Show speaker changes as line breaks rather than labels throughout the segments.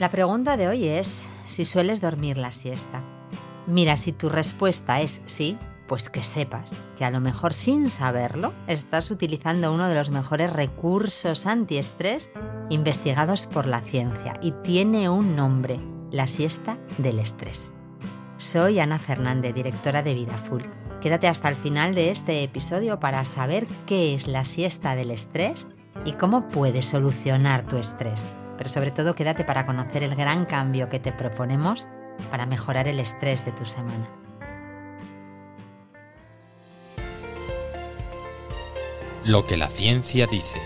La pregunta de hoy es si sueles dormir la siesta. Mira, si tu respuesta es sí, pues que sepas que a lo mejor sin saberlo estás utilizando uno de los mejores recursos antiestrés investigados por la ciencia y tiene un nombre, la siesta del estrés. Soy Ana Fernández, directora de Vida Full. Quédate hasta el final de este episodio para saber qué es la siesta del estrés y cómo puedes solucionar tu estrés. Pero sobre todo quédate para conocer el gran cambio que te proponemos para mejorar el estrés de tu semana.
Lo que la ciencia dice.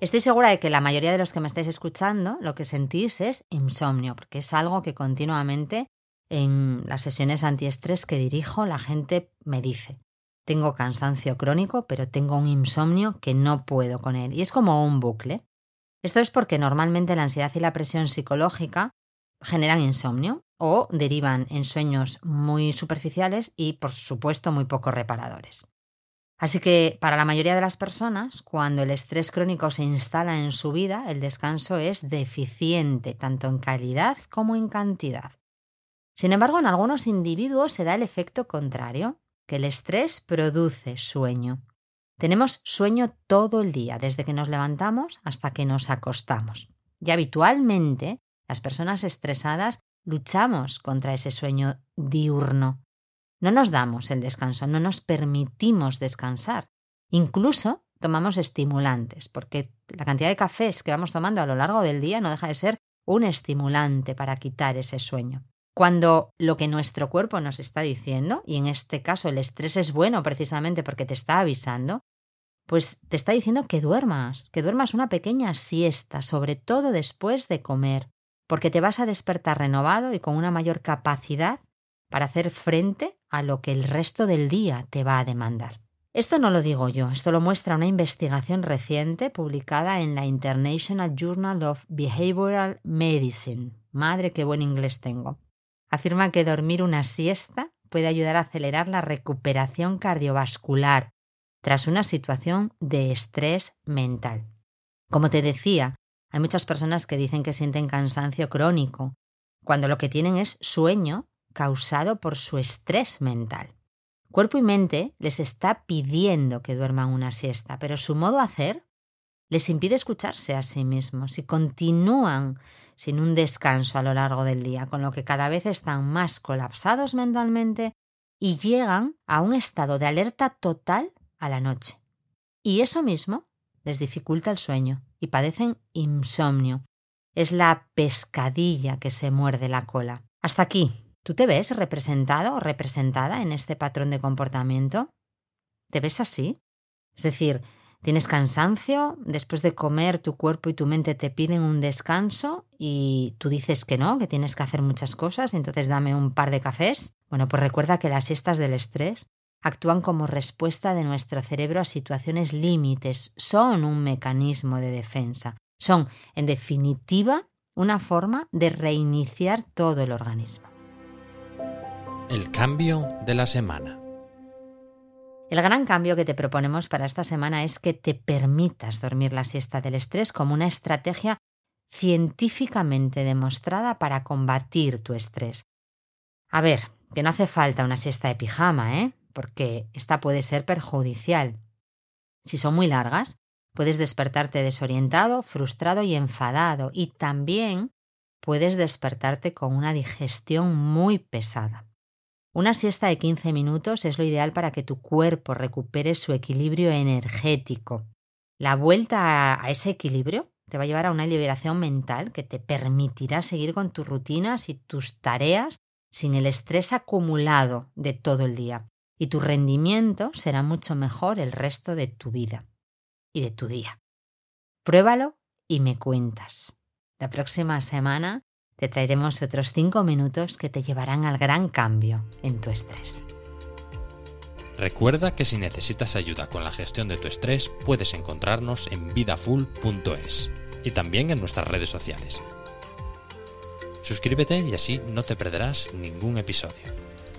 Estoy segura de que la mayoría de los que me estáis escuchando lo que sentís es insomnio, porque es algo que continuamente en las sesiones antiestrés que dirijo la gente me dice. Tengo cansancio crónico, pero tengo un insomnio que no puedo con él. Y es como un bucle. Esto es porque normalmente la ansiedad y la presión psicológica generan insomnio o derivan en sueños muy superficiales y, por supuesto, muy poco reparadores. Así que para la mayoría de las personas, cuando el estrés crónico se instala en su vida, el descanso es deficiente, tanto en calidad como en cantidad. Sin embargo, en algunos individuos se da el efecto contrario, que el estrés produce sueño. Tenemos sueño todo el día, desde que nos levantamos hasta que nos acostamos. Y habitualmente, las personas estresadas luchamos contra ese sueño diurno. No nos damos el descanso, no nos permitimos descansar. Incluso tomamos estimulantes, porque la cantidad de cafés que vamos tomando a lo largo del día no deja de ser un estimulante para quitar ese sueño. Cuando lo que nuestro cuerpo nos está diciendo, y en este caso el estrés es bueno precisamente porque te está avisando, pues te está diciendo que duermas, que duermas una pequeña siesta, sobre todo después de comer, porque te vas a despertar renovado y con una mayor capacidad para hacer frente a lo que el resto del día te va a demandar. Esto no lo digo yo, esto lo muestra una investigación reciente publicada en la International Journal of Behavioral Medicine. Madre, qué buen inglés tengo. Afirma que dormir una siesta puede ayudar a acelerar la recuperación cardiovascular tras una situación de estrés mental. Como te decía, hay muchas personas que dicen que sienten cansancio crónico, cuando lo que tienen es sueño causado por su estrés mental. Cuerpo y mente les está pidiendo que duerman una siesta, pero su modo de hacer les impide escucharse a sí mismos y continúan sin un descanso a lo largo del día, con lo que cada vez están más colapsados mentalmente y llegan a un estado de alerta total a la noche. Y eso mismo les dificulta el sueño y padecen insomnio. Es la pescadilla que se muerde la cola. Hasta aquí ¿Tú te ves representado o representada en este patrón de comportamiento? ¿Te ves así? Es decir, tienes cansancio, después de comer tu cuerpo y tu mente te piden un descanso y tú dices que no, que tienes que hacer muchas cosas, entonces dame un par de cafés. Bueno, pues recuerda que las siestas del estrés actúan como respuesta de nuestro cerebro a situaciones límites, son un mecanismo de defensa, son, en definitiva, una forma de reiniciar todo el organismo.
El cambio de la semana.
El gran cambio que te proponemos para esta semana es que te permitas dormir la siesta del estrés como una estrategia científicamente demostrada para combatir tu estrés. A ver, que no hace falta una siesta de pijama, ¿eh? Porque esta puede ser perjudicial. Si son muy largas, puedes despertarte desorientado, frustrado y enfadado, y también puedes despertarte con una digestión muy pesada. Una siesta de 15 minutos es lo ideal para que tu cuerpo recupere su equilibrio energético. La vuelta a ese equilibrio te va a llevar a una liberación mental que te permitirá seguir con tus rutinas y tus tareas sin el estrés acumulado de todo el día. Y tu rendimiento será mucho mejor el resto de tu vida y de tu día. Pruébalo y me cuentas. La próxima semana te traeremos otros 5 minutos que te llevarán al gran cambio en tu estrés.
Recuerda que si necesitas ayuda con la gestión de tu estrés, puedes encontrarnos en vidafull.es y también en nuestras redes sociales. Suscríbete y así no te perderás ningún episodio.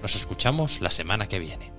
Nos escuchamos la semana que viene.